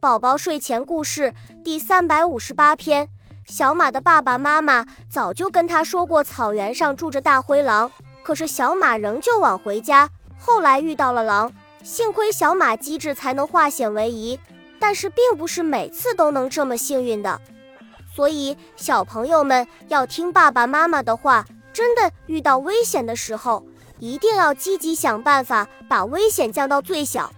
宝宝睡前故事第三百五十八篇。小马的爸爸妈妈早就跟他说过，草原上住着大灰狼，可是小马仍旧往回家。后来遇到了狼，幸亏小马机智才能化险为夷，但是并不是每次都能这么幸运的。所以小朋友们要听爸爸妈妈的话，真的遇到危险的时候，一定要积极想办法把危险降到最小。